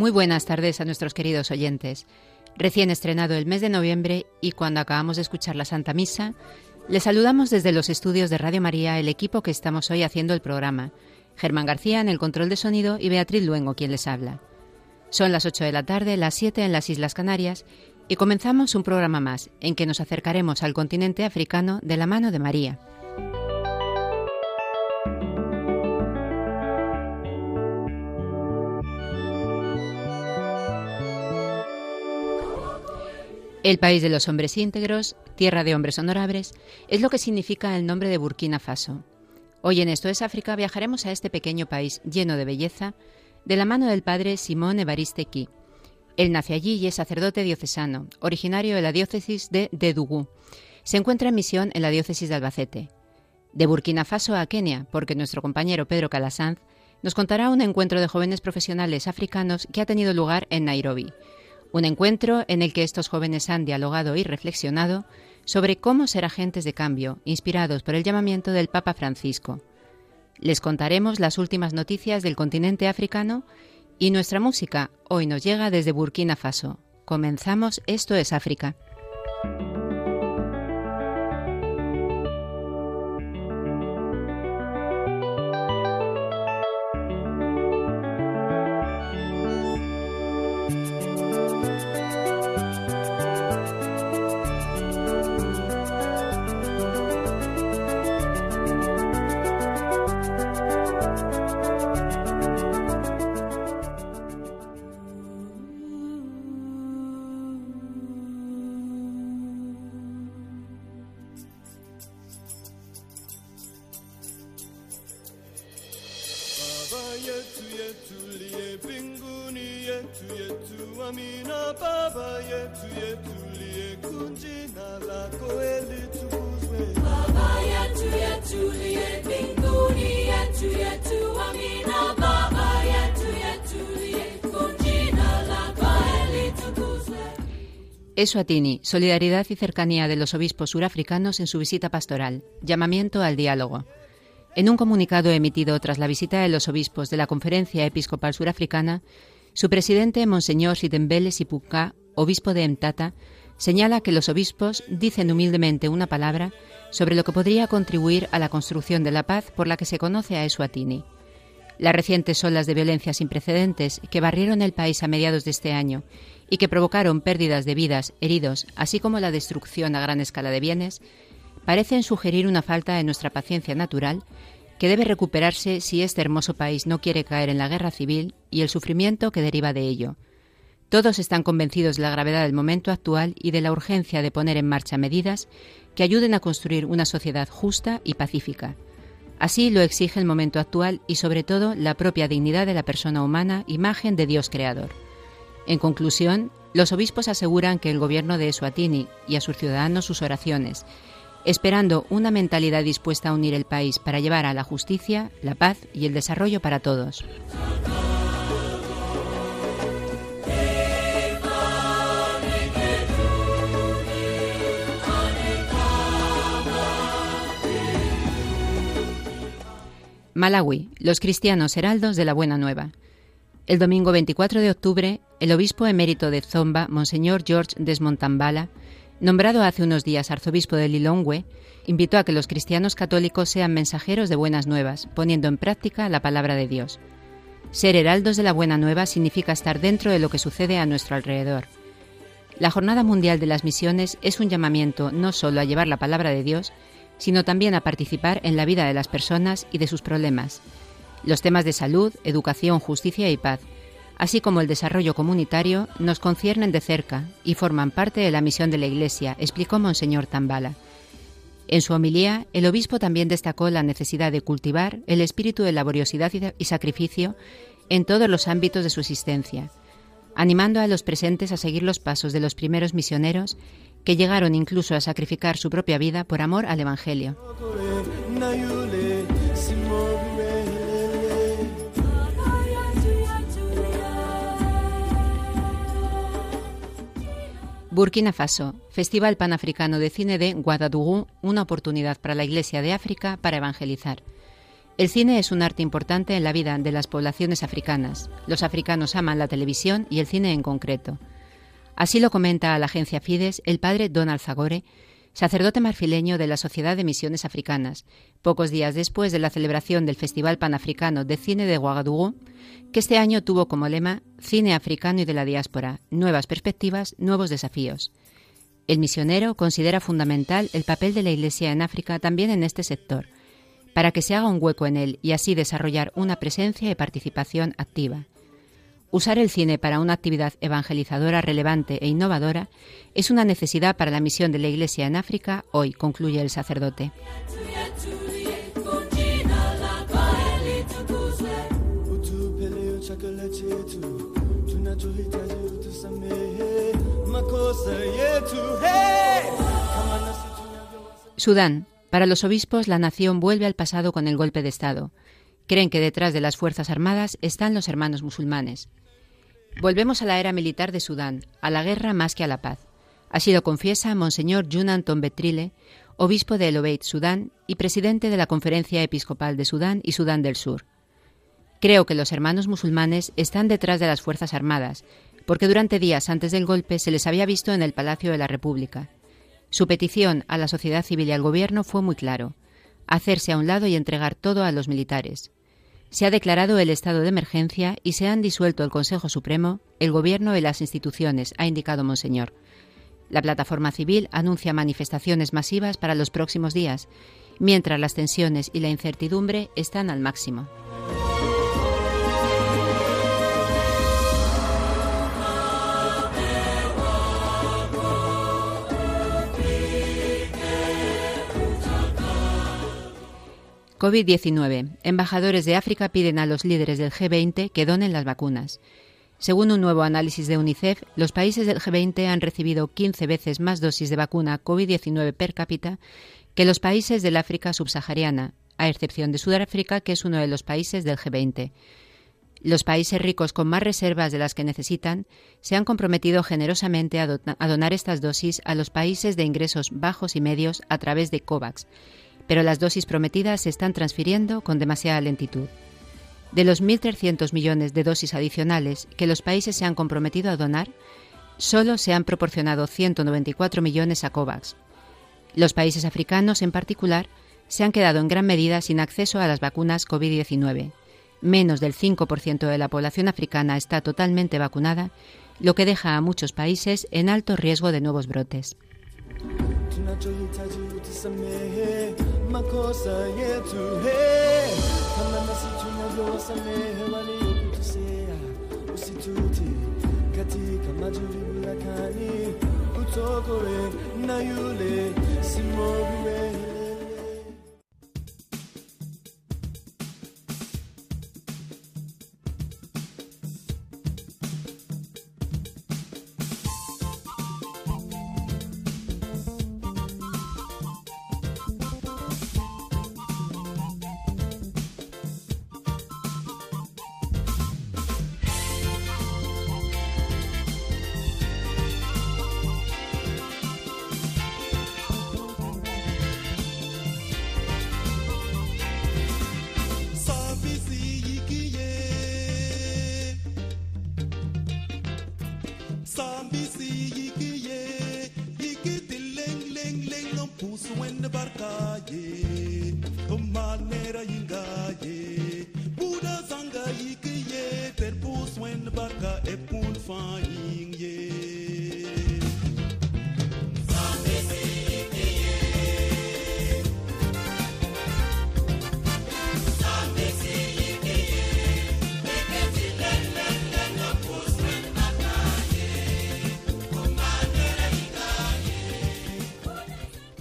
Muy buenas tardes a nuestros queridos oyentes. Recién estrenado el mes de noviembre y cuando acabamos de escuchar la Santa Misa, les saludamos desde los estudios de Radio María el equipo que estamos hoy haciendo el programa. Germán García en el control de sonido y Beatriz Luengo quien les habla. Son las 8 de la tarde, las 7 en las Islas Canarias y comenzamos un programa más en que nos acercaremos al continente africano de la mano de María. El país de los hombres íntegros, tierra de hombres honorables, es lo que significa el nombre de Burkina Faso. Hoy en Esto es África viajaremos a este pequeño país lleno de belleza de la mano del padre Simón Evariste Ki. Él nace allí y es sacerdote diocesano, originario de la diócesis de Dedougou. Se encuentra en misión en la diócesis de Albacete. De Burkina Faso a Kenia, porque nuestro compañero Pedro Calasanz nos contará un encuentro de jóvenes profesionales africanos que ha tenido lugar en Nairobi un encuentro en el que estos jóvenes han dialogado y reflexionado sobre cómo ser agentes de cambio, inspirados por el llamamiento del Papa Francisco. Les contaremos las últimas noticias del continente africano y nuestra música hoy nos llega desde Burkina Faso. Comenzamos Esto es África. Eswatini, solidaridad y cercanía de los obispos surafricanos en su visita pastoral, llamamiento al diálogo. En un comunicado emitido tras la visita de los obispos de la Conferencia Episcopal Surafricana, su presidente, Monseñor Sitembele Sipuka, obispo de Mtata, señala que los obispos dicen humildemente una palabra sobre lo que podría contribuir a la construcción de la paz por la que se conoce a Eswatini. Las recientes olas de violencia sin precedentes que barrieron el país a mediados de este año y que provocaron pérdidas de vidas, heridos, así como la destrucción a gran escala de bienes, parecen sugerir una falta de nuestra paciencia natural que debe recuperarse si este hermoso país no quiere caer en la guerra civil y el sufrimiento que deriva de ello. Todos están convencidos de la gravedad del momento actual y de la urgencia de poner en marcha medidas que ayuden a construir una sociedad justa y pacífica. Así lo exige el momento actual y sobre todo la propia dignidad de la persona humana, imagen de Dios creador. En conclusión, los obispos aseguran que el gobierno de Eswatini y a sus ciudadanos sus oraciones, esperando una mentalidad dispuesta a unir el país para llevar a la justicia, la paz y el desarrollo para todos. Malawi, los cristianos heraldos de la Buena Nueva. El domingo 24 de octubre, el obispo emérito de Zomba, Monseñor George Desmontambala, nombrado hace unos días arzobispo de Lilongwe, invitó a que los cristianos católicos sean mensajeros de buenas nuevas, poniendo en práctica la palabra de Dios. Ser heraldos de la buena nueva significa estar dentro de lo que sucede a nuestro alrededor. La Jornada Mundial de las Misiones es un llamamiento no solo a llevar la palabra de Dios, sino también a participar en la vida de las personas y de sus problemas, los temas de salud, educación, justicia y paz, así como el desarrollo comunitario, nos conciernen de cerca y forman parte de la misión de la Iglesia, explicó Monseñor Tambala. En su homilía, el obispo también destacó la necesidad de cultivar el espíritu de laboriosidad y sacrificio en todos los ámbitos de su existencia, animando a los presentes a seguir los pasos de los primeros misioneros que llegaron incluso a sacrificar su propia vida por amor al Evangelio. Burkina Faso, Festival Panafricano de Cine de Ouagadougou, una oportunidad para la Iglesia de África para evangelizar. El cine es un arte importante en la vida de las poblaciones africanas. Los africanos aman la televisión y el cine en concreto. Así lo comenta a la agencia Fides el padre Donald Zagore, sacerdote marfileño de la Sociedad de Misiones Africanas, pocos días después de la celebración del Festival Panafricano de Cine de Ouagadougou, que este año tuvo como lema Cine africano y de la diáspora, nuevas perspectivas, nuevos desafíos. El misionero considera fundamental el papel de la Iglesia en África también en este sector, para que se haga un hueco en él y así desarrollar una presencia y participación activa. Usar el cine para una actividad evangelizadora relevante e innovadora es una necesidad para la misión de la Iglesia en África hoy, concluye el sacerdote. Sudán. Para los obispos, la nación vuelve al pasado con el golpe de Estado. Creen que detrás de las Fuerzas Armadas están los hermanos musulmanes. Volvemos a la era militar de Sudán, a la guerra más que a la paz. Así lo confiesa Monseñor Junan Tombetrile, obispo de El Obeid, Sudán, y presidente de la Conferencia Episcopal de Sudán y Sudán del Sur. Creo que los hermanos musulmanes están detrás de las Fuerzas Armadas, porque durante días antes del golpe se les había visto en el Palacio de la República. Su petición a la sociedad civil y al gobierno fue muy claro, hacerse a un lado y entregar todo a los militares. Se ha declarado el estado de emergencia y se han disuelto el Consejo Supremo, el Gobierno y las instituciones, ha indicado Monseñor. La plataforma civil anuncia manifestaciones masivas para los próximos días, mientras las tensiones y la incertidumbre están al máximo. COVID-19. Embajadores de África piden a los líderes del G20 que donen las vacunas. Según un nuevo análisis de UNICEF, los países del G20 han recibido 15 veces más dosis de vacuna COVID-19 per cápita que los países del África subsahariana, a excepción de Sudáfrica, que es uno de los países del G20. Los países ricos con más reservas de las que necesitan se han comprometido generosamente a, donar estas dosis a los países de ingresos bajos y medios a través de COVAX, pero las dosis prometidas se están transfiriendo con demasiada lentitud. De los 1.300 millones de dosis adicionales que los países se han comprometido a donar, solo se han proporcionado 194 millones a COVAX. Los países africanos, en particular, se han quedado en gran medida sin acceso a las vacunas COVID-19. Menos del 5% de la población africana está totalmente vacunada, lo que deja a muchos países en alto riesgo de nuevos brotes. Makosa yetu. He kama nasi tunavyowasamehe waliotukosea usituti katika majaribu ya kani utokore na yule simoviwe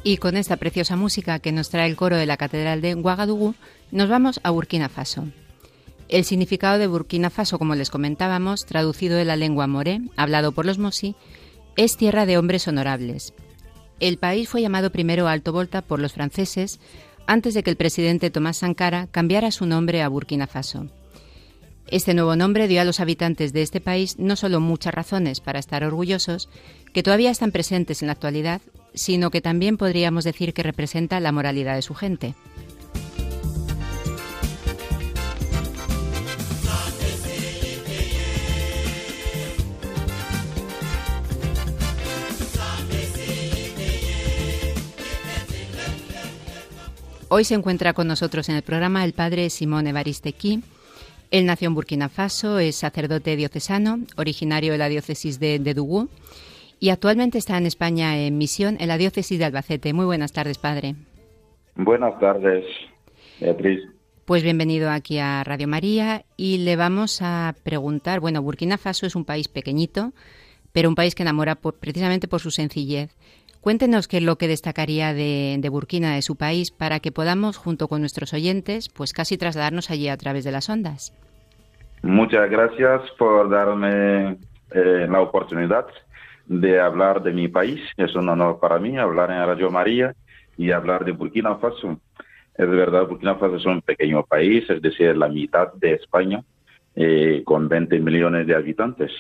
Y con esta preciosa música que nos trae el coro de la Catedral de Ouagadougou, nos vamos a Burkina Faso. El significado de Burkina Faso, como les comentábamos, traducido de la lengua moré, hablado por los mosi, es tierra de hombres honorables. El país fue llamado primero Alto Volta por los franceses antes de que el presidente Tomás Sankara cambiara su nombre a Burkina Faso. Este nuevo nombre dio a los habitantes de este país no solo muchas razones para estar orgullosos, que todavía están presentes en la actualidad, sino que también podríamos decir que representa la moralidad de su gente. Hoy se encuentra con nosotros en el programa el padre Simón Evaristequi. Él nació en Burkina Faso, es sacerdote diocesano, originario de la diócesis de, de Dugú y actualmente está en España en misión en la diócesis de Albacete. Muy buenas tardes, padre. Buenas tardes, Beatriz. Pues bienvenido aquí a Radio María y le vamos a preguntar, bueno, Burkina Faso es un país pequeñito, pero un país que enamora precisamente por su sencillez. Cuéntenos qué es lo que destacaría de, de, Burkina, de su país, para que podamos, junto con nuestros oyentes, pues casi trasladarnos allí a través de las ondas. Muchas gracias por darme eh, la oportunidad de hablar de mi país. Es un honor para mí hablar en Radio María y hablar de Burkina Faso. Es verdad, Burkina Faso es un pequeño país, es decir, la mitad de España, eh, con 20 millones de habitantes.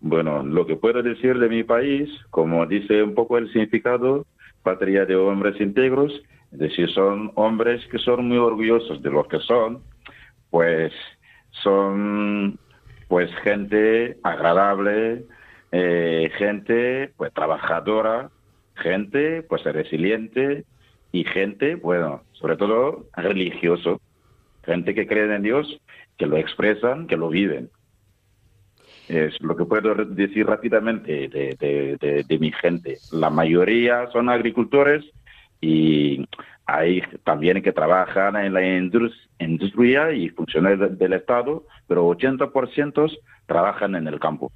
Bueno, lo que puedo decir de mi país, como dice un poco el significado, patria de hombres íntegros, es decir, son hombres que son muy orgullosos de lo que son, pues son pues gente agradable, eh, gente pues trabajadora, gente pues resiliente y gente, bueno, sobre todo religioso, gente que cree en Dios, que lo expresan, que lo viven. Es lo que puedo decir rápidamente de, de mi gente. La mayoría son agricultores y hay también que trabajan en la industria y funcionarios del Estado, pero 80% trabajan en el campo.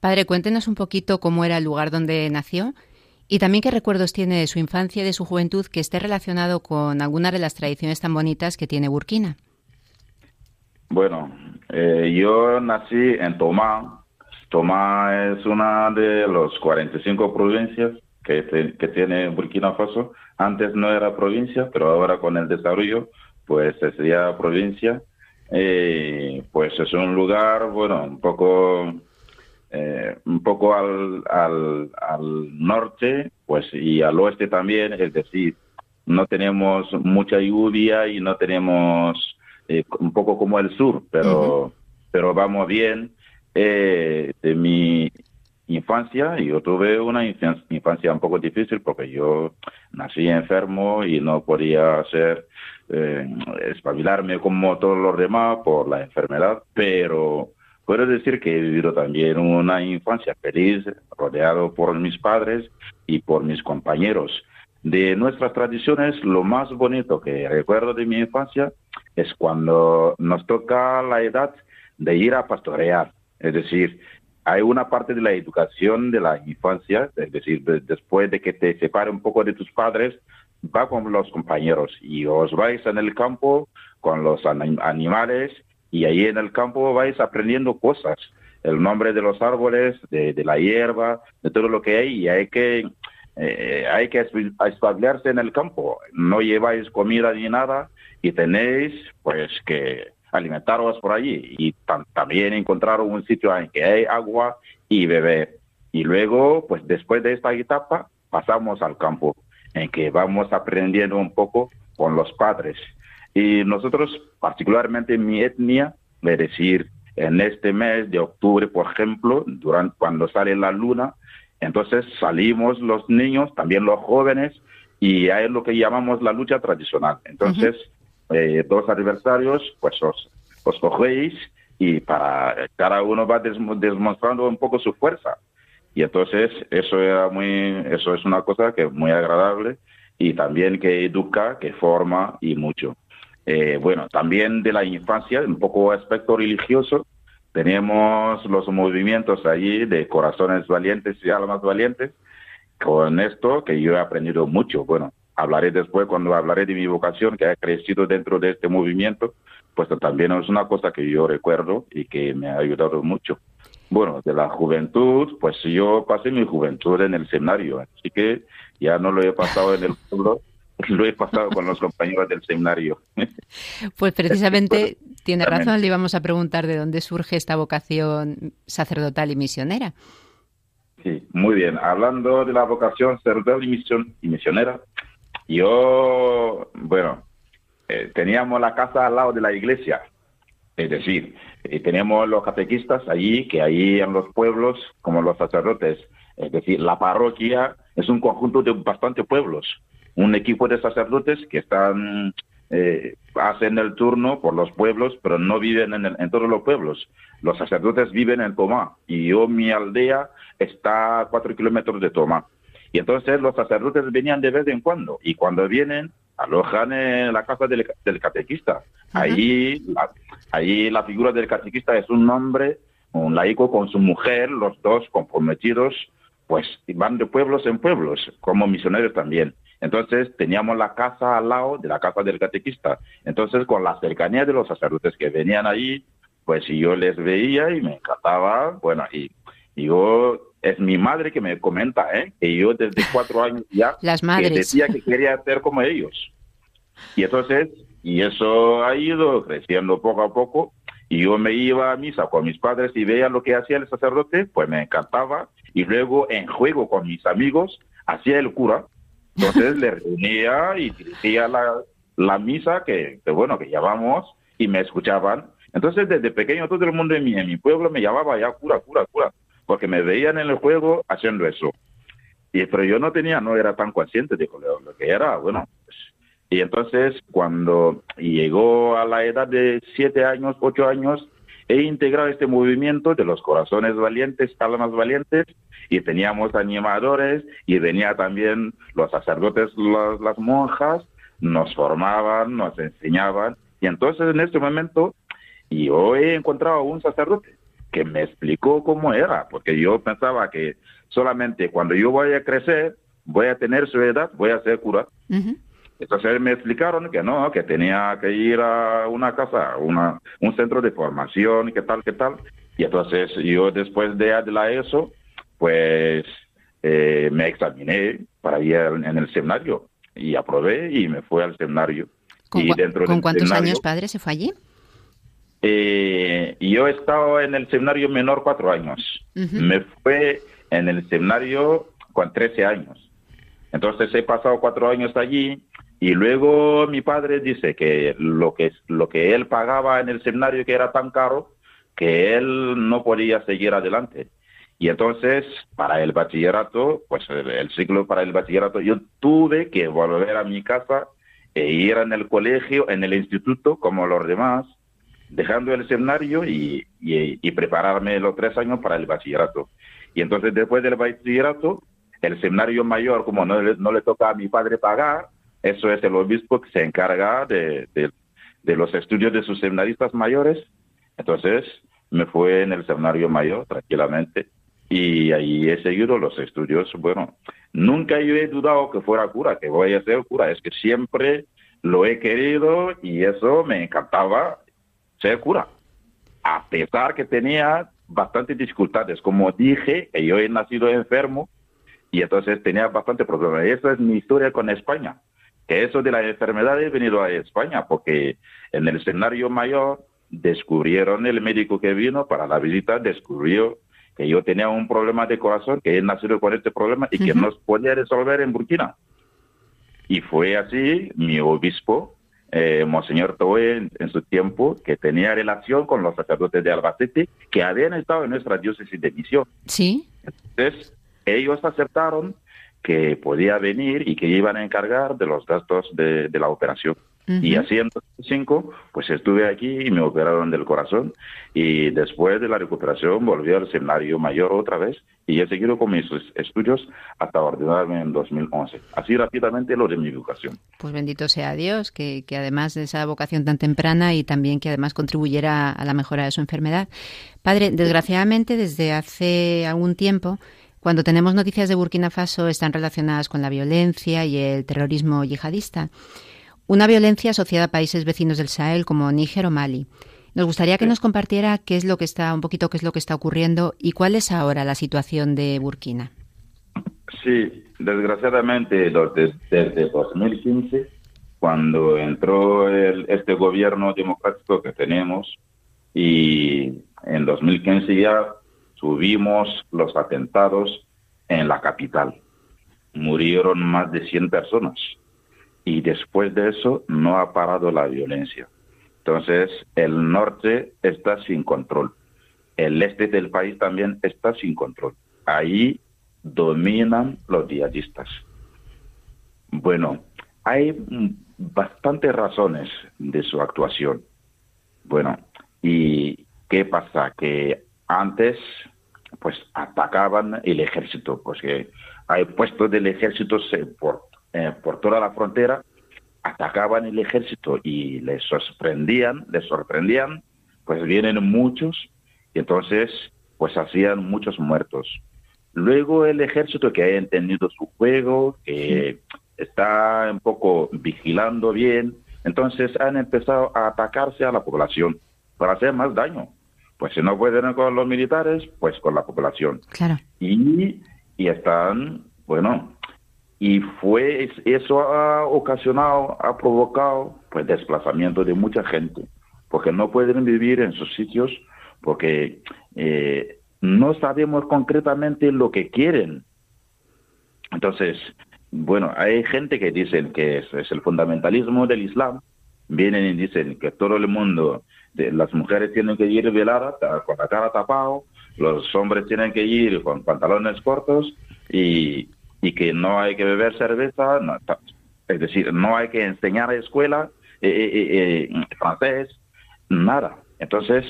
Padre, cuéntenos un poquito cómo era el lugar donde nació y también qué recuerdos tiene de su infancia y de su juventud que esté relacionado con alguna de las tradiciones tan bonitas que tiene Burkina. Bueno, eh, yo nací en Tomá. Tomá es una de las 45 provincias que, que tiene Burkina Faso. Antes no era provincia, pero ahora con el desarrollo, pues sería provincia. Eh, pues es un lugar, bueno, un poco eh, un poco al, al, al, norte pues y al oeste también, es decir, no tenemos mucha lluvia y no tenemos eh, un poco como el sur, pero, pero vamos bien. Eh, de mi infancia, yo tuve una infancia un poco difícil porque yo nací enfermo y no podía hacer eh, espabilarme como todos los demás por la enfermedad, pero Puedo decir que he vivido también una infancia feliz, rodeado por mis padres y por mis compañeros. De nuestras tradiciones, lo más bonito que recuerdo de mi infancia es cuando nos toca la edad de ir a pastorear. Es decir, hay una parte de la educación de la infancia, es decir, después de que te separe un poco de tus padres, va con los compañeros y os vais en el campo con los animales y ahí en el campo vais aprendiendo cosas, el nombre de los árboles, de, la hierba, de todo lo que hay y hay que eh, hay que espabilarse en el campo. No lleváis comida ni nada y tenéis pues que alimentaros por allí y también encontrar un sitio en que hay agua y beber. Y luego, pues después de esta etapa, pasamos al campo, en que vamos aprendiendo un poco con los padres. Y nosotros, particularmente en mi etnia, es decir, en este mes de octubre, por ejemplo, durante, cuando sale la luna, entonces salimos los niños, también los jóvenes, y es lo que llamamos la lucha tradicional. Entonces, eh, dos adversarios, pues os, os cogéis y para cada uno va demostrando un poco su fuerza. Y entonces eso era muy, eso es una cosa que es muy agradable y también que educa, que forma y mucho. Eh, bueno, también de la infancia, un poco aspecto religioso, tenemos los movimientos allí de corazones valientes y almas valientes, con esto que yo he aprendido mucho. Bueno, hablaré después cuando hablaré de mi vocación que ha crecido dentro de este movimiento, pues también es una cosa que yo recuerdo y que me ha ayudado mucho. Bueno, de la juventud, pues yo pasé mi juventud en el seminario, así que ya no lo he pasado en el pueblo, lo he pasado con los compañeros del seminario. Pues precisamente tiene razón, le íbamos a preguntar de dónde surge esta vocación sacerdotal y misionera. Sí, muy bien. Hablando de la vocación sacerdotal y, misionera, yo, bueno, eh, teníamos la casa al lado de la iglesia, es decir, eh, teníamos los catequistas allí, que ahí en los pueblos, como los sacerdotes, es decir, la parroquia es un conjunto de bastantes pueblos, un equipo de sacerdotes que están eh, hacen el turno por los pueblos, pero no viven en, en, todos los pueblos. Los sacerdotes viven en Tomá y yo, mi aldea está a cuatro kilómetros de Tomá. Y entonces los sacerdotes venían de vez en cuando y cuando vienen alojan en la casa del, catequista. Ahí, la, ahí la figura del catequista es un hombre, un laico con su mujer, los dos comprometidos, pues van de pueblos en pueblos, como misioneros también. Entonces teníamos la casa al lado de la casa del catequista. Entonces con la cercanía de los sacerdotes que venían ahí, pues yo les veía y me encantaba, bueno, y, yo es mi madre que me comenta, ¿eh? que yo desde cuatro años ya Las madres. decía que quería ser como ellos. Y entonces, y eso ha ido creciendo poco a poco, y yo me iba a misa con mis padres y veía lo que hacía el sacerdote, pues me encantaba, y luego en juego con mis amigos hacía el cura, entonces le reunía y dirigía la, la misa que, bueno, que llamamos y me escuchaban. Entonces desde pequeño todo el mundo en mi, en mi pueblo me llamaba ya cura, cura, cura, porque me veían en el juego haciendo eso. Y, pero yo no tenía, no era tan consciente de lo, que era, bueno. Pues, y entonces cuando llegó a la edad de siete años, ocho años, he integrado este movimiento de los corazones valientes, almas valientes, y teníamos animadores, y venía también los sacerdotes, las monjas, nos formaban, nos enseñaban, y entonces en este momento yo he encontrado un sacerdote que me explicó cómo era, porque yo pensaba que solamente cuando yo voy a crecer, voy a tener su edad, voy a ser cura. Entonces me explicaron que no, que tenía que ir a una casa, una, un centro de formación, que tal, que tal. Y entonces yo después de la ESO, pues eh, me examiné para ir en el seminario y aprobé y me fui al seminario. ¿Con, y dentro ¿con cuántos años, padre, se fue allí? Eh, yo he estado en el seminario menor cuatro años. Me fue en el seminario con 13 años. Entonces he pasado cuatro años allí y luego mi padre dice que lo que lo que él pagaba en el seminario que era tan caro que él no podía seguir adelante. Y entonces, para el bachillerato, pues el, ciclo para el bachillerato, yo tuve que volver a mi casa e ir en el colegio, en el instituto, como los demás, dejando el seminario y, y, prepararme los tres años para el bachillerato. Y entonces, después del bachillerato, el seminario mayor, como no, no le toca a mi padre pagar, eso es el obispo que se encarga de, los estudios de sus seminaristas mayores. Entonces me fue en el seminario mayor tranquilamente y ahí he seguido los estudios. Bueno, nunca yo he dudado que fuera cura, que voy a ser cura. Es que siempre lo he querido y eso me encantaba ser cura. A pesar que tenía bastantes dificultades. Como dije, yo he nacido enfermo y entonces tenía bastante problemas. Esa es mi historia con España que eso de la enfermedad he venido a España porque en el escenario mayor descubrieron, el médico que vino para la visita descubrió que yo tenía un problema de corazón, que he nacido con este problema y que no podía resolver en Burkina. Y fue así, mi obispo, eh, Monseñor Toe, en, su tiempo, que tenía relación con los sacerdotes de Albacete, que habían estado en nuestra diócesis de misión. Sí. Entonces, ellos aceptaron que podía venir y que iban a encargar de los gastos de, la operación. Y así en 2005, pues estuve aquí y me operaron del corazón. Y después de la recuperación volví al seminario mayor otra vez y he seguido con mis estudios hasta ordenarme en 2011. Así rápidamente lo de mi educación. Pues bendito sea Dios, que, que además de esa vocación tan temprana y también que además contribuyera a la mejora de su enfermedad. Padre, desgraciadamente desde hace algún tiempo Cuando tenemos noticias de Burkina Faso están relacionadas con la violencia y el terrorismo yihadista. Una violencia asociada a países vecinos del Sahel como Níger o Mali. Nos gustaría que nos compartiera qué es lo que está, un poquito qué es lo que está ocurriendo y cuál es ahora la situación de Burkina. Sí, desgraciadamente desde, 2015, cuando entró este gobierno democrático que tenemos, y en 2015 ya tuvimos los atentados en la capital. Murieron más de 100 personas y después de eso no ha parado la violencia. Entonces, el norte está sin control. El este del país también está sin control. Ahí dominan los yihadistas. Bueno, hay bastantes razones de su actuación. Bueno, ¿y qué pasa? Que antes, pues atacaban el ejército, pues que hay puestos del ejército por, eh, por toda la frontera, atacaban el ejército y les sorprendían, les sorprendían, pues vienen muchos y entonces pues hacían muchos muertos. Luego el ejército que ha entendido su juego, que está un poco vigilando bien, entonces han empezado a atacarse a la población para hacer más daño. Pues si no pueden con los militares, pues con la población. Claro. Y, y están, bueno, y fue eso ha ocasionado, ha provocado pues desplazamiento de mucha gente, porque no pueden vivir en sus sitios, porque eh, no sabemos concretamente lo que quieren. Entonces, bueno, hay gente que dicen que es, el fundamentalismo del Islam, vienen y dicen que todo el mundo, las mujeres tienen que ir veladas, con la cara tapado, los hombres tienen que ir con pantalones cortos y, y que no hay que beber cerveza, es decir, no hay que enseñar a escuela eh, eh, eh, francés, nada. Entonces,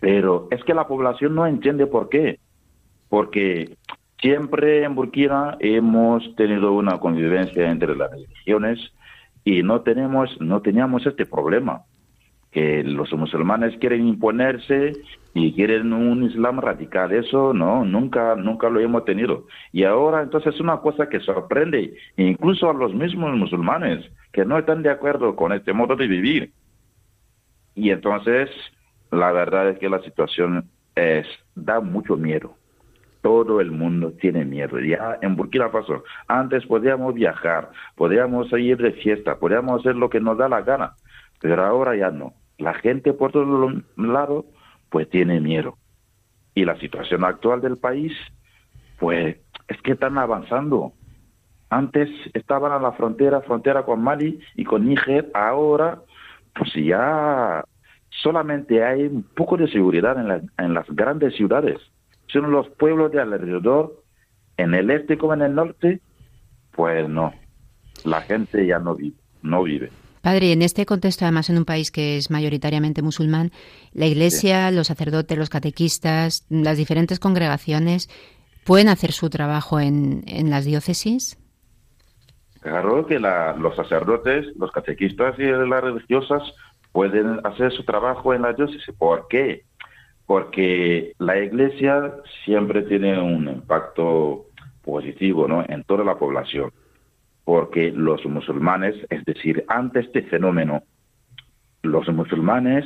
pero es que la población no entiende por qué. Porque siempre en Burkina hemos tenido una convivencia entre las religiones y no tenemos, no teníamos este problema que los musulmanes quieren imponerse y quieren un islam radical. Eso no, nunca, nunca lo hemos tenido. Y ahora entonces es una cosa que sorprende incluso a los mismos musulmanes que no están de acuerdo con este modo de vivir. Y entonces la verdad es que la situación es, da mucho miedo. Todo el mundo tiene miedo. Ya en Burkina Faso, antes podíamos viajar, podíamos ir de fiesta, podíamos hacer lo que nos da la gana, pero ahora ya no. La gente por todos lados, pues tiene miedo. Y la situación actual del país, pues es que están avanzando. Antes estaban a la frontera, frontera con Mali y con Níger, ahora pues ya solamente hay un poco de seguridad en, en las grandes ciudades. Son los pueblos de alrededor, en el este como en el norte, pues no, la gente ya no vive, no vive. Padre, en este contexto, además en un país que es mayoritariamente musulmán, la Iglesia, los sacerdotes, los catequistas, las diferentes congregaciones, ¿pueden hacer su trabajo en, en las diócesis? Claro que los sacerdotes, los catequistas y las religiosas pueden hacer su trabajo en la diócesis. ¿Por qué? Porque la iglesia siempre tiene un impacto positivo ¿no? en toda la población. Porque los musulmanes, es decir, ante este fenómeno, los musulmanes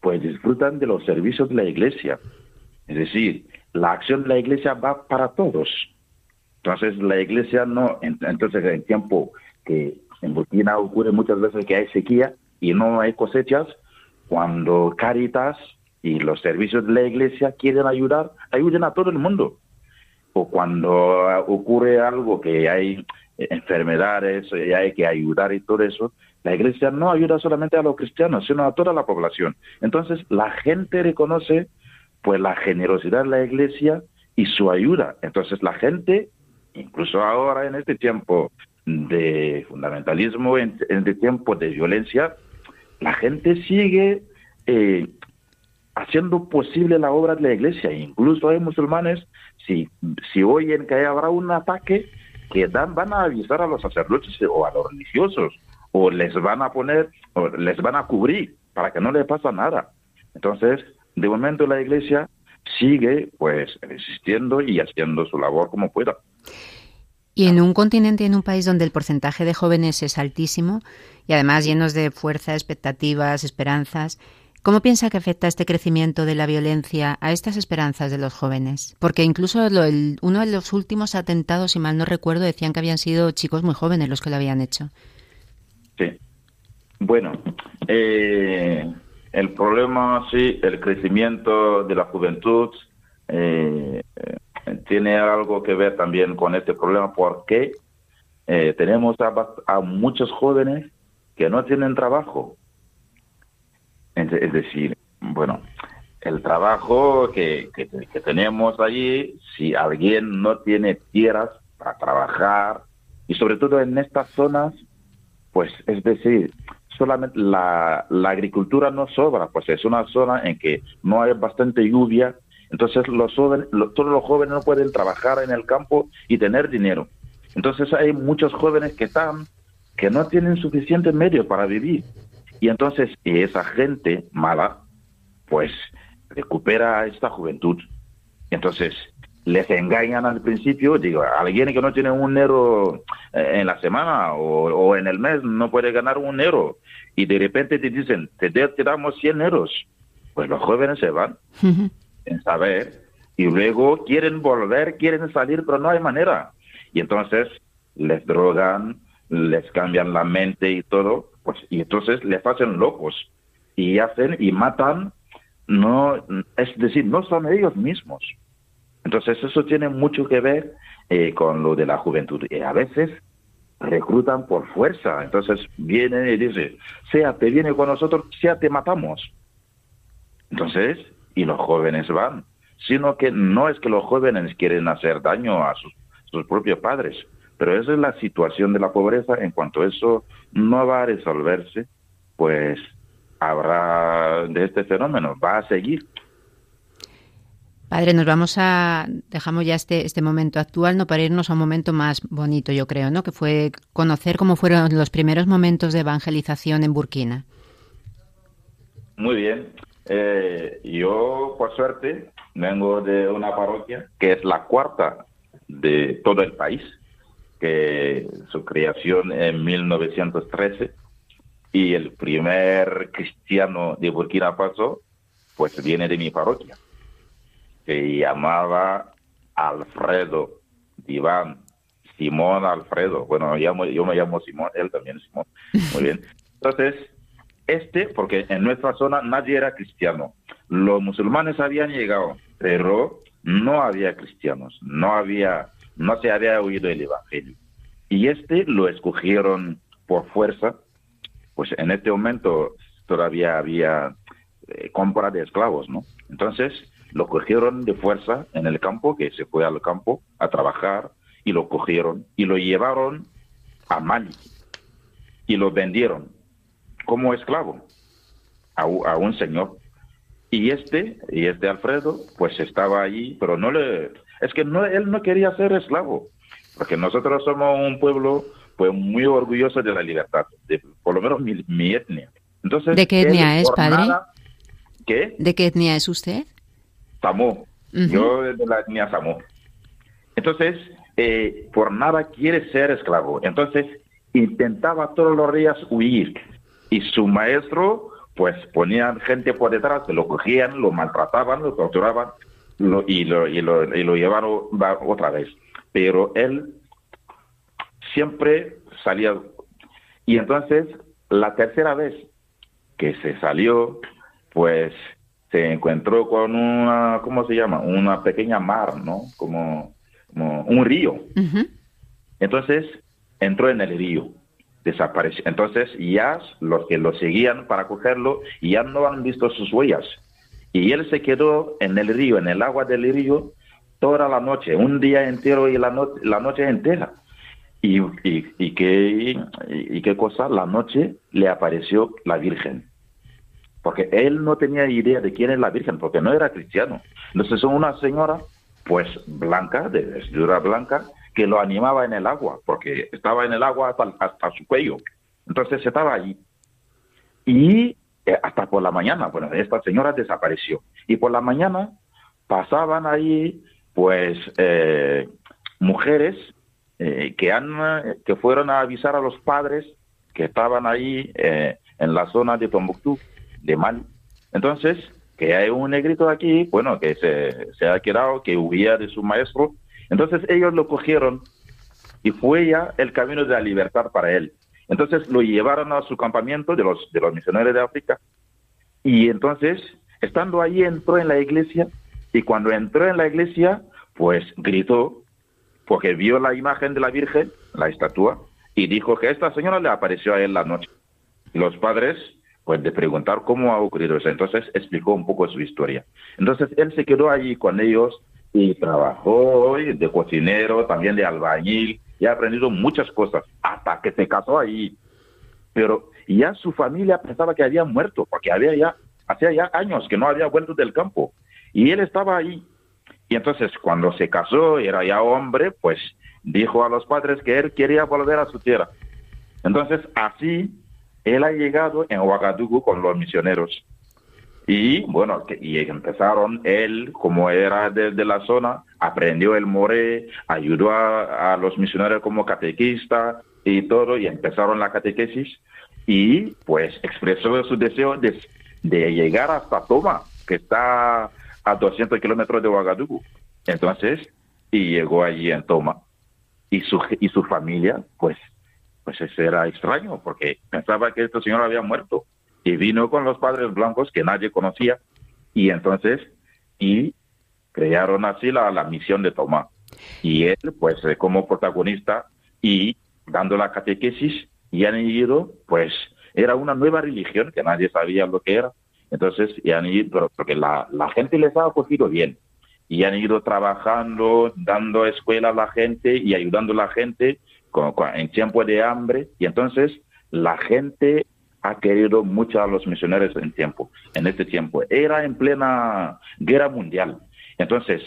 pues disfrutan de los servicios de la iglesia. Es decir, la acción de la iglesia va para todos. Entonces la iglesia no, entonces en tiempo que en Burkina ocurre muchas veces que hay sequía, y no hay cosechas, cuando Caritas y los servicios de la iglesia quieren ayudar, ayuden a todo el mundo. O cuando ocurre algo que hay enfermedades y hay que ayudar y todo eso, la iglesia no ayuda solamente a los cristianos, sino a toda la población. Entonces, la gente reconoce pues la generosidad de la iglesia y su ayuda. Entonces, la gente, incluso ahora en este tiempo de fundamentalismo, en este tiempo de violencia, la gente sigue eh, haciendo posible la obra de la iglesia. Incluso hay musulmanes, si, si oyen que habrá un ataque, que dan, van a avisar a los sacerdotes o a los religiosos, o les van a poner, o les van a cubrir para que no les pase nada. Entonces, de momento la iglesia sigue pues resistiendo y haciendo su labor como pueda. Y en un continente, en un país donde el porcentaje de jóvenes es altísimo y además llenos de fuerza, expectativas, esperanzas, ¿cómo piensa que afecta este crecimiento de la violencia a estas esperanzas de los jóvenes? Porque incluso uno de los últimos atentados, si mal no recuerdo, decían que habían sido chicos muy jóvenes los que lo habían hecho. Sí. Bueno, eh, el problema, sí, el crecimiento de la juventud eh, tiene algo que ver también con este problema porque eh, tenemos a, muchos jóvenes que no tienen trabajo. Es, decir, bueno, el trabajo que, que, tenemos allí, si alguien no tiene tierras para trabajar, y sobre todo en estas zonas, pues es decir, solamente la, la agricultura no sobra, pues es una zona en que no hay bastante lluvia entonces los jóvenes, todos los jóvenes no pueden trabajar en el campo y tener dinero. Entonces hay muchos jóvenes que están, que no tienen suficiente medio para vivir. Y entonces esa gente mala, pues recupera esta juventud. Entonces les engañan al principio, digo, alguien que no tiene un euro eh, en la semana o, en el mes no puede ganar un euro. Y de repente te dicen, te, te damos 100 euros. Pues los jóvenes se van en saber y luego quieren volver, quieren salir, pero no hay manera. Y entonces les drogan, les cambian la mente y todo, pues y entonces les hacen locos y hacen y matan, no, es decir, no son ellos mismos. Entonces eso tiene mucho que ver eh, con lo de la juventud. Y a veces reclutan por fuerza. Entonces vienen y dicen, sea te viene con nosotros, sea te matamos. Entonces y los jóvenes van, sino que no es que los jóvenes quieren hacer daño a sus, propios padres, pero esa es la situación de la pobreza. En cuanto eso no va a resolverse, pues habrá de este fenómeno, va a seguir. Padre, nos vamos a dejamos ya este este momento actual no para irnos a un momento más bonito, yo creo, ¿no? Que fue conocer cómo fueron los primeros momentos de evangelización en Burkina. Muy bien. Eh, yo, por suerte, vengo de una parroquia que es la cuarta de todo el país, que su creación en 1913 y el primer cristiano de Burkina Faso, pues viene de mi parroquia. Se llamaba Alfredo Diván, Simón Alfredo. Bueno, yo me, yo me llamo Simón, él también es Simón. Muy bien. Entonces, este, porque en nuestra zona nadie era cristiano. Los musulmanes habían llegado, pero no había cristianos, no había, no se había oído el evangelio. Y este lo escogieron por fuerza, pues en este momento todavía había eh, compra de esclavos, ¿no? Entonces lo cogieron de fuerza en el campo, que se fue al campo a trabajar, y lo cogieron y lo llevaron a Mali y lo vendieron como esclavo a, un señor. Y este, y este Alfredo, pues estaba allí, pero no le, es que no, él no quería ser esclavo, porque nosotros somos un pueblo pues muy orgulloso de la libertad, de por lo menos mi, etnia. Entonces, ¿De qué etnia es, padre? ¿Qué? ¿De qué etnia es usted? Samó. Yo de la etnia Samó. Entonces, eh, por nada quiere ser esclavo. Entonces, intentaba todos los días huir y su maestro pues ponían gente por detrás, lo cogían, lo maltrataban, lo torturaban y, lo, y, lo, y lo llevaron otra vez. Pero él siempre salía. Y entonces, la tercera vez que se salió, pues se encontró con una, ¿cómo se llama? Una pequeña mar, ¿no? Como, como un río. Entonces, entró en el río desapareció. Entonces ya los que lo seguían para cogerlo ya no han visto sus huellas. Y él se quedó en el río, en el agua del río, toda la noche, un día entero y la, la noche entera. Y, y, qué, y, qué cosa, la noche le apareció la Virgen. Porque él no tenía idea de quién es la Virgen, porque no era cristiano. Entonces una señora, pues blanca, de vestidura blanca, que lo animaba en el agua, porque estaba en el agua hasta, su cuello. Entonces estaba allí. Y eh, hasta por la mañana, bueno, esta señora desapareció. Y por la mañana, pasaban ahí, pues, eh, mujeres eh, que, han, que fueron a avisar a los padres que estaban ahí en la zona de Tombuctú, de Mali. Entonces, que hay un negrito aquí, bueno, que se, se ha quedado, que huía de su maestro. Entonces ellos lo cogieron y fue ya el camino de la libertad para él. Entonces lo llevaron a su campamento de los, misioneros de África y entonces, estando ahí, entró en la iglesia y cuando entró en la iglesia, pues gritó porque vio la imagen de la Virgen, la estatua, y dijo que esta señora le apareció a él la noche. Los padres, pues de preguntar cómo ha ocurrido eso, entonces explicó un poco su historia. Entonces él se quedó allí con ellos y trabajó de cocinero, también de albañil, y ha aprendido muchas cosas hasta que se casó ahí. Pero ya su familia pensaba que había muerto, porque había ya, hacía ya años que no había vuelto del campo. Y él estaba ahí. Y entonces cuando se casó, era ya hombre, pues dijo a los padres que él quería volver a su tierra. Entonces así él ha llegado en Ouagadougou con los misioneros. Y bueno, y empezaron, él, como era de, la zona, aprendió el moré, ayudó a, los misioneros como catequista y todo, y empezaron la catequesis. Y pues expresó su deseo de, de llegar hasta Toma, que está a 200 kilómetros de Ouagadougou. Entonces, y llegó allí en Toma. Y su, y su familia, pues, pues era extraño, porque pensaba que este señor había muerto y vino con los padres blancos que nadie conocía y entonces y crearon así la, la misión de Tomás y él pues eh, como protagonista y dando la catequesis y han ido pues era una nueva religión que nadie sabía lo que era. Entonces y han ido porque la, la gente les ha acogido bien. Y han ido trabajando dando escuela a la gente y ayudando a la gente en tiempo de hambre. Y entonces la gente ha querido mucho a los misioneros en tiempo, en este tiempo. Era en plena guerra mundial. Entonces,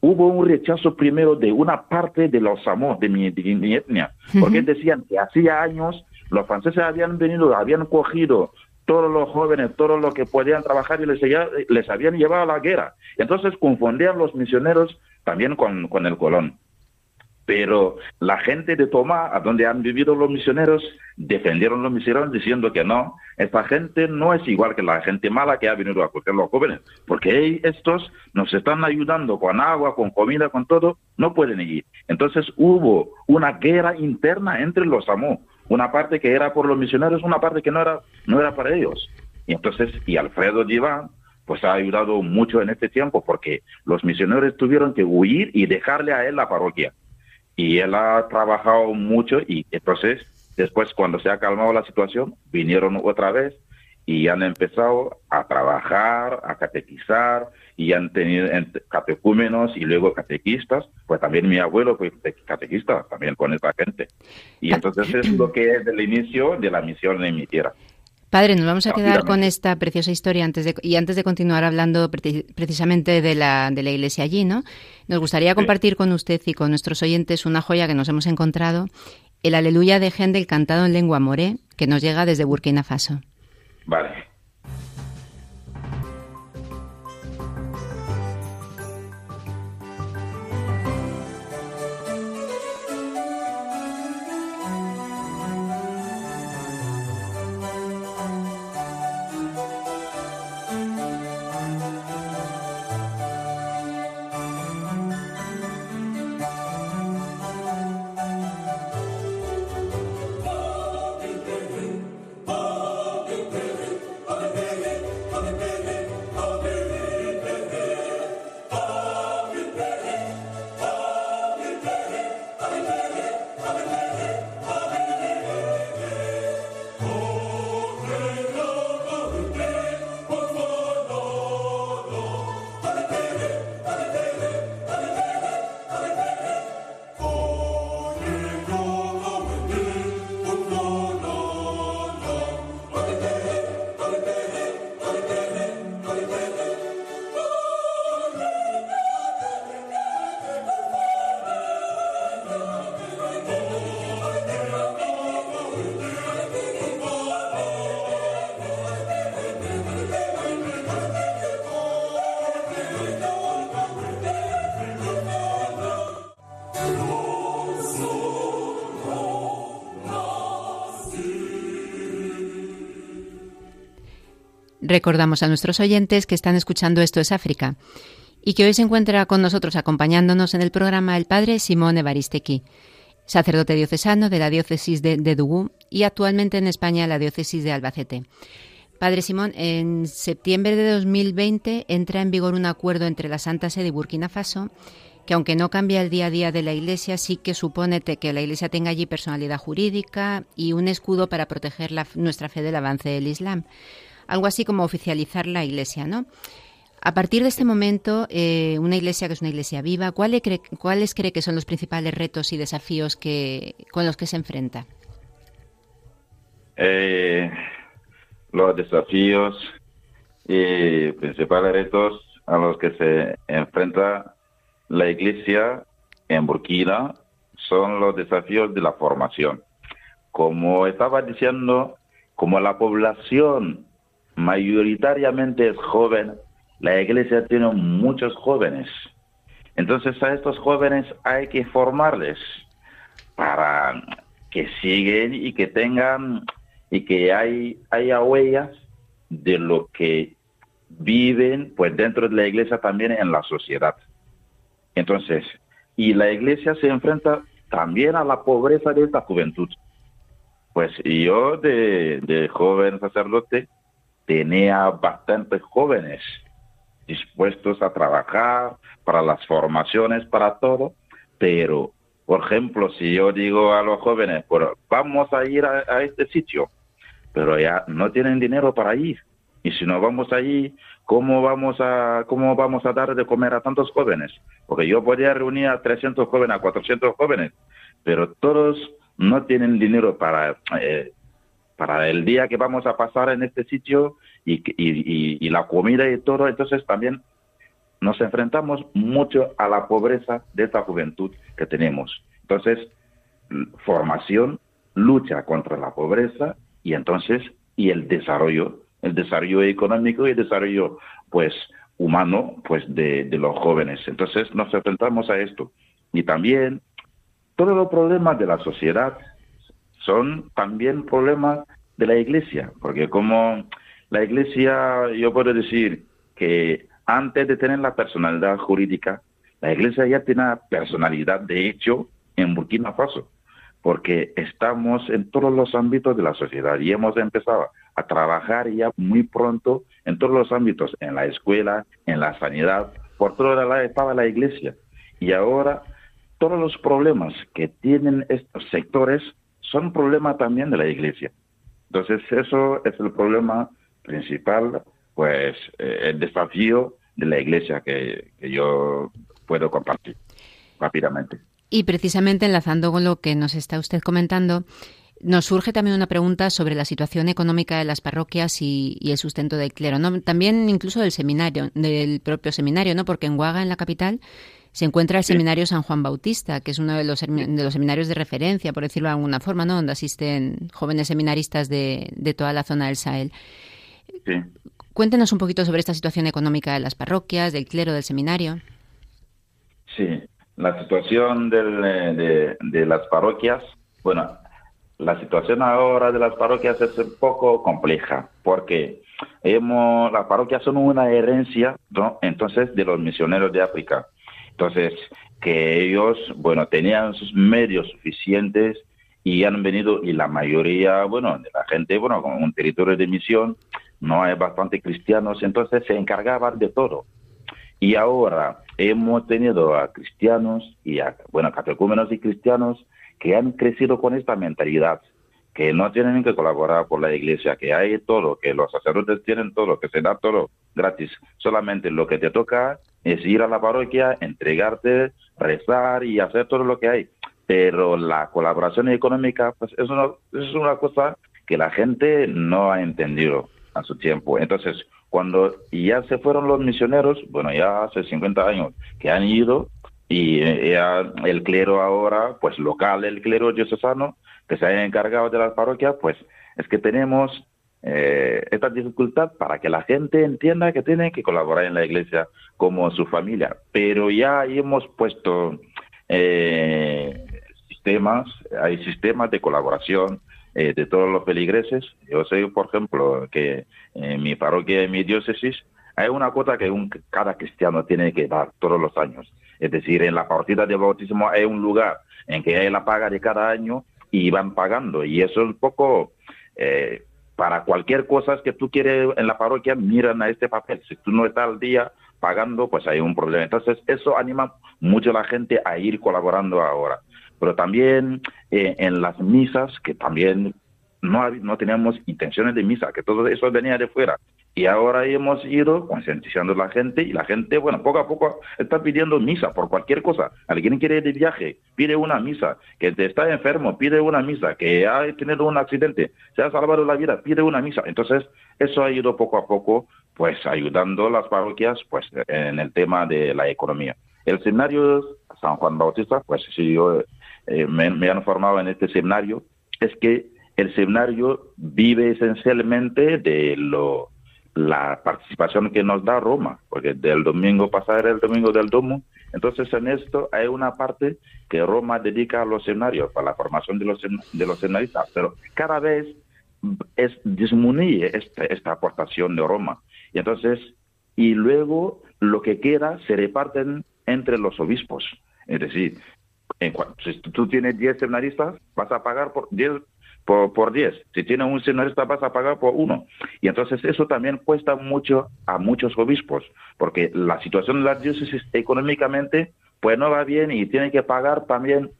hubo un rechazo primero de una parte de los amos de mi, etnia, porque decían que hacía años los franceses habían venido, habían cogido todos los jóvenes, todos los que podían trabajar y les, les habían llevado a la guerra. Entonces confundían los misioneros también con, con el colón. Pero la gente de Tomá, a donde han vivido los misioneros, defendieron los misioneros diciendo que no, esta gente no es igual que la gente mala que ha venido a coger los jóvenes, porque estos nos están ayudando con agua, con comida, con todo, no pueden ir. Entonces hubo una guerra interna entre los amó, una parte que era por los misioneros, una parte que no era, no era para ellos. Y entonces, y Alfredo Diván, pues ha ayudado mucho en este tiempo, porque los misioneros tuvieron que huir y dejarle a él la parroquia y él ha trabajado mucho y entonces después cuando se ha calmado la situación vinieron otra vez y han empezado a trabajar, a catequizar y han tenido catecúmenos y luego catequistas, pues también mi abuelo fue catequista también con esa gente. Y entonces es lo que es el inicio de la misión en mi tierra. Padre, nos vamos a quedar con esta preciosa historia antes de, y antes de continuar hablando precisamente de la, de la iglesia allí, ¿no? Nos gustaría compartir con usted y con nuestros oyentes una joya que nos hemos encontrado, el Aleluya de Händel cantado en lengua moré, que nos llega desde Burkina Faso. Vale. Recordamos a nuestros oyentes que están escuchando Esto es África y que hoy se encuentra con nosotros acompañándonos en el programa el padre Simón Evaristeki, sacerdote diocesano de la diócesis de, de y actualmente en España la diócesis de Albacete. Padre Simón, en septiembre de 2020 entra en vigor un acuerdo entre la Santa Sede y Burkina Faso que aunque no cambia el día a día de la Iglesia, sí que supone que la Iglesia tenga allí personalidad jurídica y un escudo para proteger nuestra fe del avance del Islam algo así como oficializar la Iglesia, ¿no? A partir de este momento, eh, una iglesia que es una iglesia viva, ¿cuáles cree, ¿cuáles cree que son los principales retos y desafíos que, con los que se enfrenta? Eh, los desafíos y principales retos a los que se enfrenta la iglesia en Burkina son los desafíos de la formación. Como estaba diciendo, como la población mayoritariamente es joven, la iglesia tiene muchos jóvenes. Entonces a estos jóvenes hay que formarles para que siguen y que tengan y que hay, haya huellas de lo que viven pues dentro de la iglesia también en la sociedad. Entonces, y la iglesia se enfrenta también a la pobreza de esta juventud. Pues yo de, de joven sacerdote tenía bastantes jóvenes dispuestos a trabajar para las formaciones, para todo, pero, por ejemplo, si yo digo a los jóvenes, bueno, vamos a ir a, este sitio, pero ya no tienen dinero para ir, y si no vamos allí, ¿cómo vamos a, cómo vamos a dar de comer a tantos jóvenes? Porque yo podría reunir a 300 jóvenes, a 400 jóvenes, pero todos no tienen dinero para eh, para el día que vamos a pasar en este sitio y, la comida y todo, entonces también nos enfrentamos mucho a la pobreza de esta juventud que tenemos. Entonces, formación, lucha contra la pobreza y entonces, y el desarrollo, el desarrollo económico y el desarrollo, pues, humano, pues, de los jóvenes. Entonces, nos enfrentamos a esto. Y también, todos los problemas de la sociedad son también problemas de la iglesia, porque como la iglesia, yo puedo decir que antes de tener la personalidad jurídica, la iglesia ya tiene personalidad de hecho en Burkina Faso, porque estamos en todos los ámbitos de la sociedad y hemos empezado a trabajar ya muy pronto en todos los ámbitos, en la escuela, en la sanidad, por todo lado estaba la iglesia. Y ahora todos los problemas que tienen estos sectores son problemas también de la iglesia. Entonces, eso es el problema principal, pues eh, el desafío de la iglesia que, yo puedo compartir rápidamente. Y precisamente enlazando con lo que nos está usted comentando, nos surge también una pregunta sobre la situación económica de las parroquias y, el sustento del clero, ¿no? También incluso del seminario, del propio seminario, ¿no? Porque en Huaga, en la capital, se encuentra el Seminario San Juan Bautista, que es uno de los, de los seminarios de referencia, por decirlo de alguna forma, ¿no? donde asisten jóvenes seminaristas de, de toda la zona del Sahel. Cuéntenos un poquito sobre esta situación económica de las parroquias, del clero, del seminario. Sí, la situación de, de las parroquias, bueno, la situación ahora de las parroquias es un poco compleja, porque hemos, las parroquias son una herencia, ¿no? entonces, de los misioneros de África. Entonces, que ellos, bueno, tenían sus medios suficientes y han venido, y la mayoría, bueno, de la gente, bueno, con un territorio de misión, no hay bastante cristianos, entonces se encargaban de todo. Y ahora hemos tenido a cristianos y a, bueno, catecúmenos y cristianos que han crecido con esta mentalidad, que no tienen que colaborar por la iglesia, que hay todo, que los sacerdotes tienen todo, que se da todo gratis. Solamente lo que te toca es ir a la parroquia, entregarte, rezar y hacer todo lo que hay. Pero la colaboración económica, pues es una, es una cosa que la gente no ha entendido a su tiempo. Entonces, cuando ya se fueron los misioneros, bueno, ya hace 50 años que han ido, y ya el clero ahora, pues local, el clero diocesano, que se ha encargado de las parroquias, pues es que tenemos eh, esta dificultad para que la gente entienda que tiene que colaborar en la iglesia como su familia. Pero ya hemos puesto eh, sistemas, hay sistemas de colaboración eh, de todos los feligreses. Yo sé, por ejemplo, que en mi parroquia, en mi diócesis, hay una cuota que un, cada cristiano tiene que dar todos los años. Es decir, en la partida de bautismo hay un lugar en que hay la paga de cada año y van pagando. Y eso es un poco, eh, para cualquier cosa que tú quieres en la parroquia, miran a este papel. Si tú no estás al día pagando, pues hay un problema. Entonces, eso anima mucho a la gente a ir colaborando ahora. Pero también eh, en las misas, que también no, no teníamos intenciones de misa, que todo eso venía de fuera. Y ahora hemos ido concientizando a la gente y la gente, bueno, poco a poco está pidiendo misa por cualquier cosa. Alguien quiere ir de viaje, pide una misa. Que está enfermo, pide una misa. Que ha tenido un accidente, se ha salvado la vida, pide una misa. Entonces, eso ha ido poco a poco, pues, ayudando a las parroquias, pues, en el tema de la economía. El seminario San Juan Bautista, pues, si yo eh, me, me han formado en este seminario, es que el seminario vive esencialmente de lo la participación que nos da Roma, porque del domingo pasado era el domingo del domo, entonces en esto hay una parte que Roma dedica a los seminarios, para la formación de los, de los seminaristas, pero cada vez es disminuye esta, esta aportación de Roma. Y entonces, y luego lo que queda se reparten entre los obispos. Es decir, en, si tú tienes 10 seminaristas, vas a pagar por 10 por, por 10. Si tienes un seminarista vas a pagar por uno. Y entonces eso también cuesta mucho a muchos obispos, porque la situación de la diócesis económicamente pues no va bien y tiene que pagar también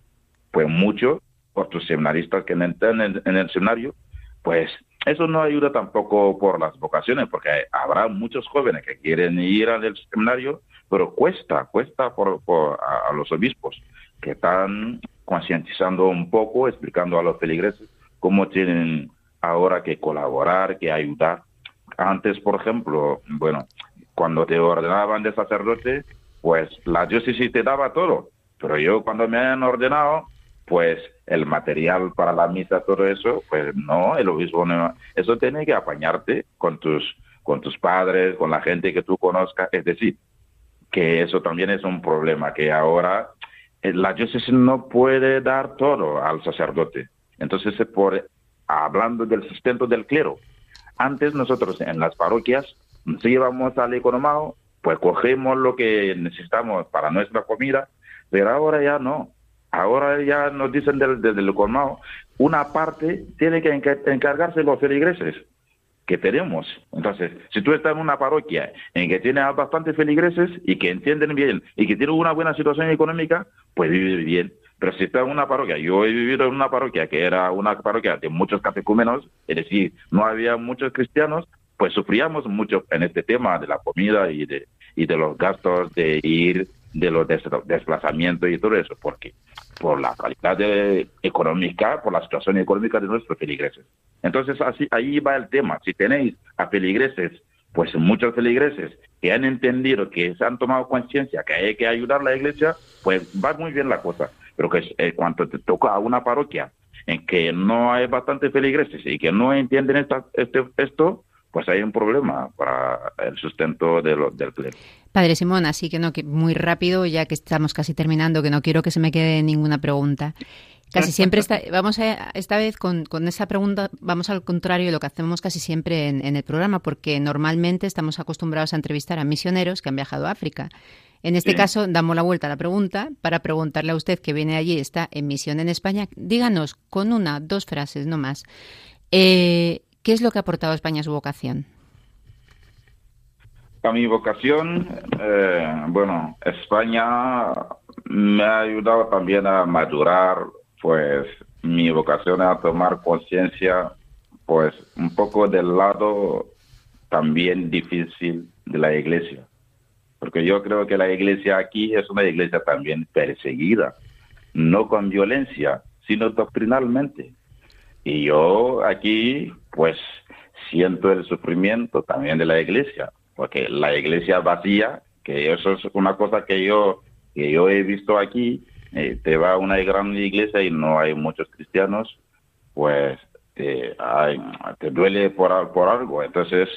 pues mucho por tus seminaristas que entran en, el seminario, pues eso no ayuda tampoco por las vocaciones, porque habrá muchos jóvenes que quieren ir al seminario, pero cuesta, cuesta por, por a, a, los obispos que están concientizando un poco, explicando a los feligreses cómo tienen ahora que colaborar, que ayudar. Antes, por ejemplo, bueno, cuando te ordenaban de sacerdote, pues la diócesis te daba todo, pero yo cuando me han ordenado, pues el material para la misa, todo eso, pues no, el obispo no, eso tiene que apañarte con tus, con tus padres, con la gente que tú conozcas, es decir, que eso también es un problema, que ahora eh, la diócesis no puede dar todo al sacerdote, entonces, por hablando del sustento del clero, antes nosotros en las parroquias, si íbamos al economado, pues cogemos lo que necesitamos para nuestra comida, pero ahora ya no. Ahora ya nos dicen desde del economado, una parte tiene que encargarse los feligreses que tenemos. Entonces, si tú estás en una parroquia en que tiene bastantes feligreses y que entienden bien y que tienen una buena situación económica, pues vive bien. Pero si está en una parroquia, yo he vivido en una parroquia que era una parroquia de muchos catecúmenos, es decir, no había muchos cristianos, pues sufríamos mucho en este tema de la comida y de, y de los gastos de ir, de los desplazamientos y todo eso, porque por la calidad de, económica, por la situación económica de nuestros feligreses. Entonces, así ahí va el tema. Si tenéis a feligreses, pues muchos feligreses que han entendido, que se han tomado conciencia que hay que ayudar a la iglesia, pues va muy bien la cosa pero que eh, cuando te toca a una parroquia en que no hay bastantes feligreses y que no entienden esta, este, esto, pues hay un problema para el sustento de del clero. Padre Simón, así que no, que muy rápido, ya que estamos casi terminando, que no quiero que se me quede ninguna pregunta. Casi siempre está, vamos a, esta vez con, con, esa pregunta, vamos al contrario de lo que hacemos casi siempre en el programa, porque normalmente estamos acostumbrados a entrevistar a misioneros que han viajado a África. En este sí. caso, damos la vuelta a la pregunta para preguntarle a usted que viene allí, está en misión en España. Díganos con una, dos frases, no más. Eh, ¿Qué es lo que ha aportado a España a su vocación? A mi vocación, eh, bueno, España me ha ayudado también a madurar, pues, mi vocación a tomar conciencia, pues, un poco del lado también difícil de la iglesia porque yo creo que la iglesia aquí es una iglesia también perseguida, no con violencia, sino doctrinalmente. Y yo aquí, pues, siento el sufrimiento también de la iglesia, porque la iglesia vacía, que eso es una cosa que yo, que yo he visto aquí, eh, te va a una gran iglesia y no hay muchos cristianos, pues te, ay, te duele por, por algo. Entonces,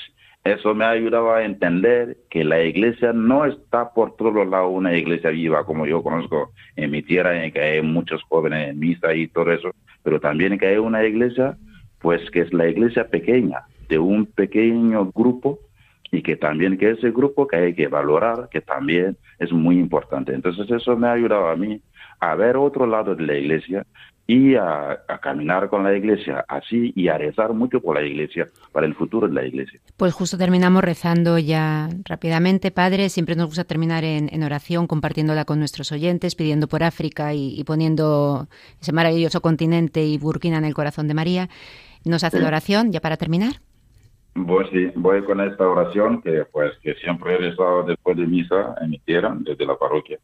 eso me ha ayudado a entender que la iglesia no está por todos lados una iglesia viva, como yo conozco en mi tierra, en que hay muchos jóvenes en misa y todo eso, pero también que hay una iglesia, pues que es la iglesia pequeña, de un pequeño grupo y que también que ese grupo que hay que valorar, que también es muy importante. Entonces eso me ha ayudado a mí a ver otro lado de la iglesia y a, caminar con la iglesia así y a rezar mucho por la iglesia, para el futuro de la iglesia. Pues justo terminamos rezando ya rápidamente, Padre. Siempre nos gusta terminar en, oración, compartiéndola con nuestros oyentes, pidiendo por África y, poniendo ese maravilloso continente y Burkina en el corazón de María. ¿Nos hace la oración ya para terminar? Voy, sí, voy con esta oración que pues que siempre he rezado después de misa en mi tierra, desde la parroquia.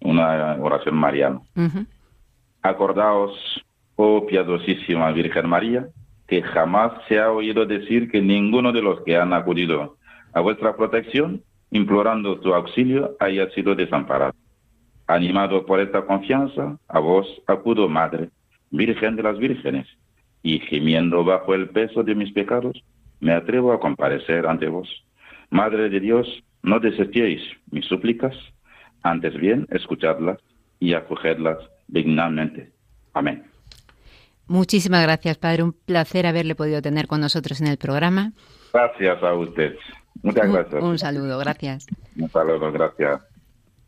Una oración mariana. Acordaos, oh piadosísima Virgen María, que jamás se ha oído decir que ninguno de los que han acudido a vuestra protección, implorando tu auxilio, haya sido desamparado. Animado por esta confianza, a vos acudo, Madre, Virgen de las Vírgenes, y gimiendo bajo el peso de mis pecados, me atrevo a comparecer ante vos. Madre de Dios, no desestiéis mis súplicas, antes bien escuchadlas y acogedlas dignamente. Amén. Muchísimas gracias, Padre. Un placer haberle podido tener con nosotros en el programa. Gracias a usted. Muchas gracias. Un, saludo, gracias. Un saludo, gracias.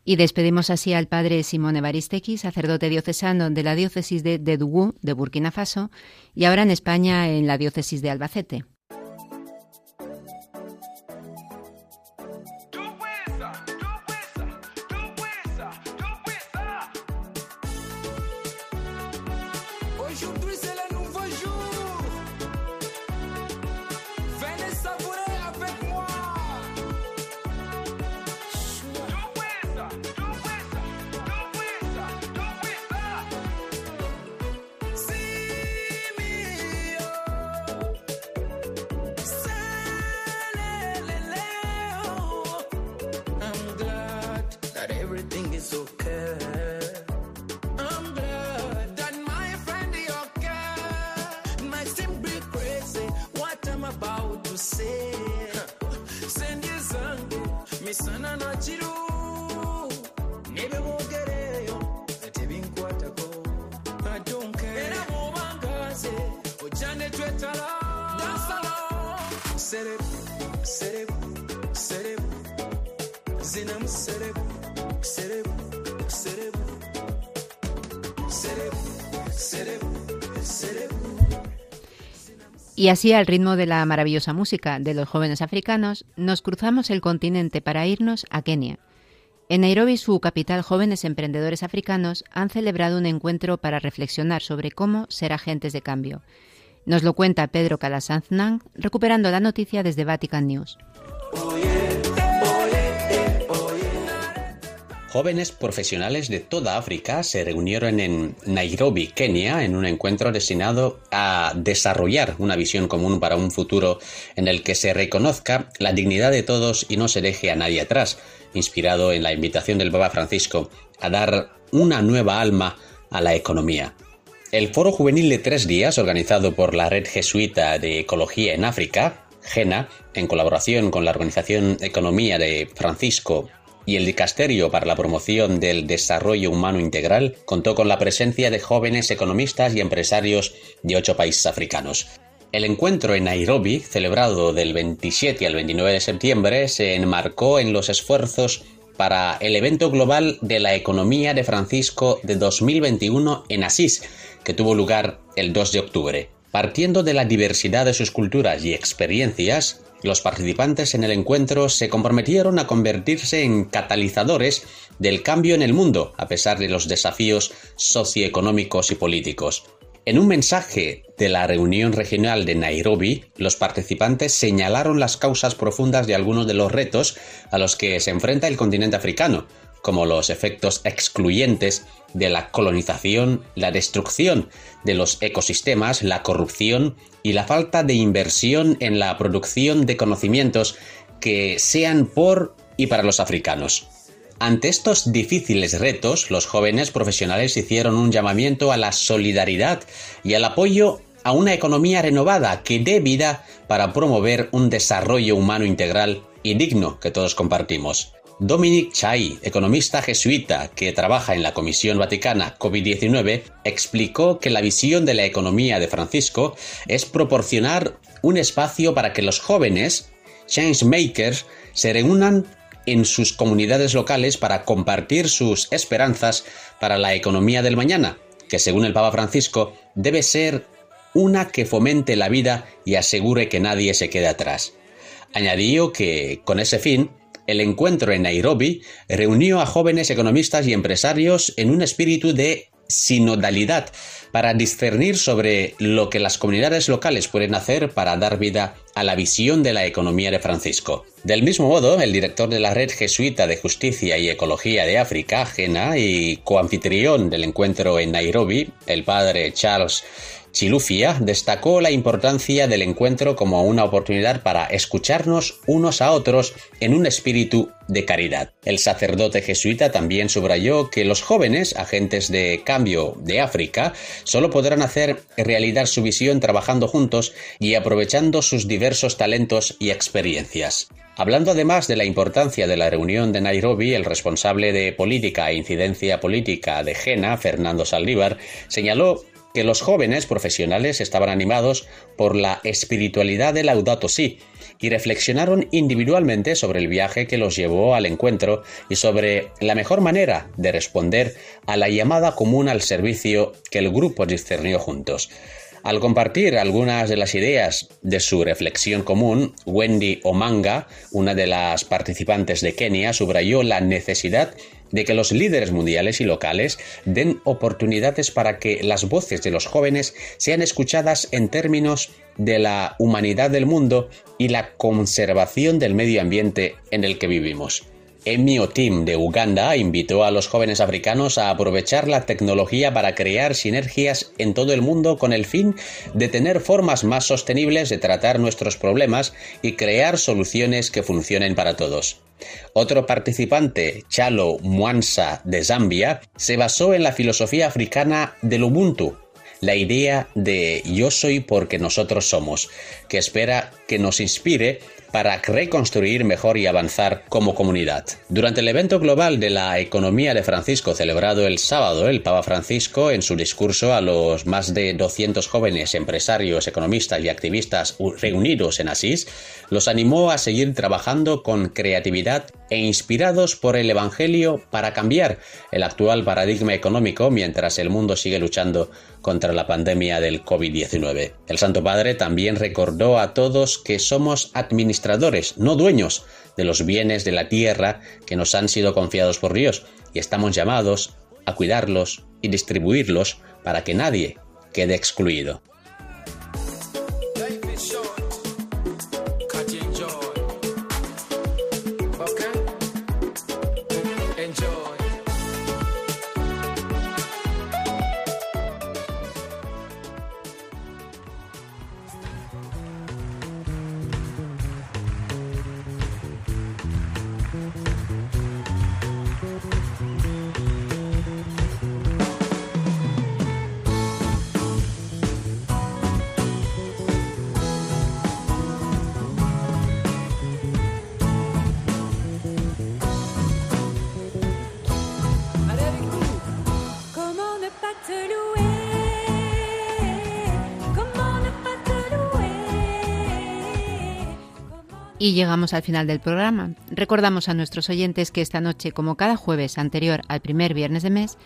Y despedimos así al padre Simón Evaristegui, sacerdote diocesano de la diócesis de Dedugú, de Burkina Faso, y ahora en España en la diócesis de Albacete. Y así, al ritmo de la maravillosa música de los jóvenes africanos, nos cruzamos el continente para irnos a Kenia. En Nairobi, su capital, jóvenes emprendedores africanos han celebrado un encuentro para reflexionar sobre cómo ser agentes de cambio. Nos lo cuenta Pedro Calasanz recuperando la noticia desde Vatican News. Jóvenes profesionales de toda África se reunieron en Nairobi, Kenia, en un encuentro destinado a desarrollar una visión común para un futuro en el que se reconozca la dignidad de todos y no se deje a nadie atrás, inspirado en la invitación del Papa Francisco a dar una nueva alma a la economía. El foro juvenil de tres días, organizado por la Red Jesuita de Ecología en África, GENA, en colaboración con la Organización Economía de Francisco y el Dicasterio para la Promoción del Desarrollo Humano Integral contó con la presencia de jóvenes economistas y empresarios de ocho países africanos. El encuentro en Nairobi, celebrado del 27 al 29 de septiembre, se enmarcó en los esfuerzos para el evento global de la economía de Francisco de 2021 en Asís, que tuvo lugar el 2 de octubre. Partiendo de la diversidad de sus culturas y experiencias, los participantes en el encuentro se comprometieron a convertirse en catalizadores del cambio en el mundo, a pesar de los desafíos socioeconómicos y políticos. En un mensaje de la reunión regional de Nairobi, los participantes señalaron las causas profundas de algunos de los retos a los que se enfrenta el continente africano, como los efectos excluyentes de la colonización, la destrucción de los ecosistemas, la corrupción y la falta de inversión en la producción de conocimientos que sean por y para los africanos. Ante estos difíciles retos, los jóvenes profesionales hicieron un llamamiento a la solidaridad y al apoyo a una economía renovada que dé vida para promover un desarrollo humano integral y digno que todos compartimos. Dominic Chai, economista jesuita que trabaja en la Comisión Vaticana COVID-19, explicó que la visión de la economía de Francisco es proporcionar un espacio para que los jóvenes, changemakers, se reúnan en sus comunidades locales para compartir sus esperanzas para la economía del mañana, que según el Papa Francisco debe ser una que fomente la vida y asegure que nadie se quede atrás. Añadió que, con ese fin, el encuentro en Nairobi reunió a jóvenes economistas y empresarios en un espíritu de sinodalidad para discernir sobre lo que las comunidades locales pueden hacer para dar vida a la visión de la economía de Francisco. Del mismo modo, el director de la Red Jesuita de Justicia y Ecología de África, GENA, y coanfitrión del encuentro en Nairobi, el padre Charles Chilufia destacó la importancia del encuentro como una oportunidad para escucharnos unos a otros en un espíritu de caridad. El sacerdote jesuita también subrayó que los jóvenes, agentes de cambio de África, solo podrán hacer realidad su visión trabajando juntos y aprovechando sus diversos talentos y experiencias. Hablando además de la importancia de la reunión de Nairobi, el responsable de política e incidencia política de Jena, Fernando Saldívar, señaló que los jóvenes profesionales estaban animados por la espiritualidad de Laudato Si y reflexionaron individualmente sobre el viaje que los llevó al encuentro y sobre la mejor manera de responder a la llamada común al servicio que el grupo discernió juntos. Al compartir algunas de las ideas de su reflexión común, Wendy Omanga, una de las participantes de Kenia, subrayó la necesidad de que los líderes mundiales y locales den oportunidades para que las voces de los jóvenes sean escuchadas en términos de la humanidad del mundo y la conservación del medio ambiente en el que vivimos. Emmy Otim de Uganda invitó a los jóvenes africanos a aprovechar la tecnología para crear sinergias en todo el mundo con el fin de tener formas más sostenibles de tratar nuestros problemas y crear soluciones que funcionen para todos. Otro participante, Chalo Mwansa de Zambia, se basó en la filosofía africana del Ubuntu, la idea de yo soy porque nosotros somos, que espera que nos inspire para reconstruir mejor y avanzar como comunidad. Durante el evento global de la economía de Francisco celebrado el sábado, el Papa Francisco, en su discurso a los más de 200 jóvenes empresarios, economistas y activistas reunidos en Asís, los animó a seguir trabajando con creatividad e inspirados por el Evangelio para cambiar el actual paradigma económico mientras el mundo sigue luchando contra la pandemia del COVID-19. El Santo Padre también recordó a todos que somos administradores, no dueños, de los bienes de la tierra que nos han sido confiados por Dios y estamos llamados a cuidarlos y distribuirlos para que nadie quede excluido. Y llegamos al final del programa. Recordamos a nuestros oyentes que esta noche, como cada jueves anterior al primer viernes de mes,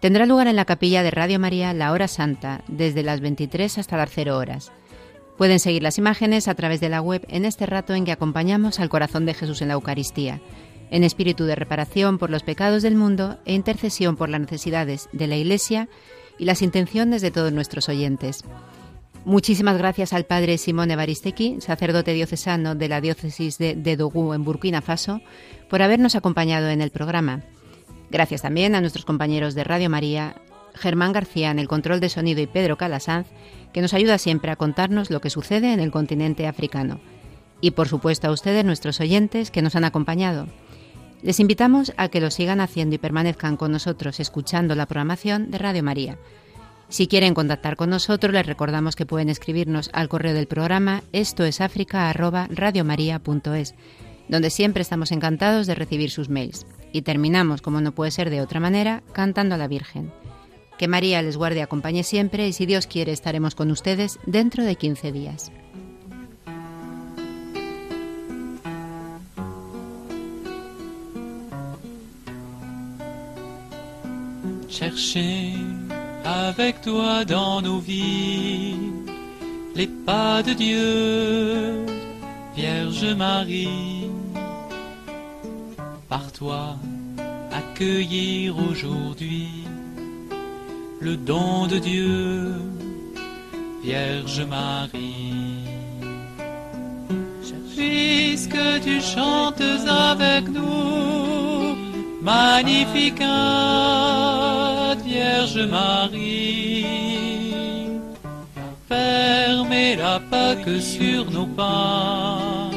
tendrá lugar en la capilla de Radio María la hora santa, desde las 23 hasta las 0 horas. Pueden seguir las imágenes a través de la web en este rato en que acompañamos al corazón de Jesús en la Eucaristía, en espíritu de reparación por los pecados del mundo e intercesión por las necesidades de la Iglesia y las intenciones de todos nuestros oyentes. Muchísimas gracias al padre Simón Evaristeki, sacerdote diocesano de la diócesis de, de en Burkina Faso, por habernos acompañado en el programa. Gracias también a nuestros compañeros de Radio María, Germán García en el control de sonido y Pedro Calasanz, que nos ayuda siempre a contarnos lo que sucede en el continente africano. Y por supuesto a ustedes, nuestros oyentes, que nos han acompañado. Les invitamos a que lo sigan haciendo y permanezcan con nosotros escuchando la programación de Radio María. Si quieren contactar con nosotros, les recordamos que pueden escribirnos al correo del programa esto es donde siempre estamos encantados de recibir sus mails. Y terminamos, como no puede ser de otra manera, cantando a la Virgen. Que María les guarde y acompañe siempre y si Dios quiere estaremos con ustedes dentro de 15 días. Avec toi dans nos vies les pas de Dieu, Vierge Marie. Par toi, accueillir aujourd'hui le don de Dieu, Vierge Marie. Puisque tu chantes avec nous, Magnificat, Vierge Marie. Fermez-la pas que sur nos pas,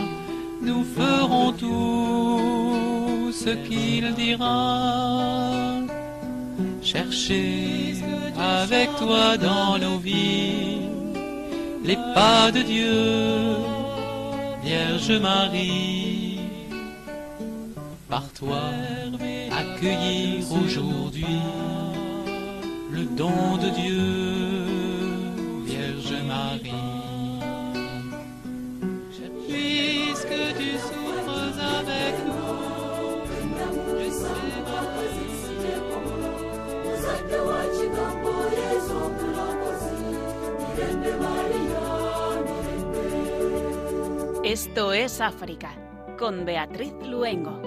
nous ferons tout ce qu'il dira. Cherchez avec toi dans nos vies les pas de Dieu, Vierge Marie. Par toi, accueillir aujourd'hui le don de Dieu, Vierge Marie. Esto es África, con Beatriz Luengo.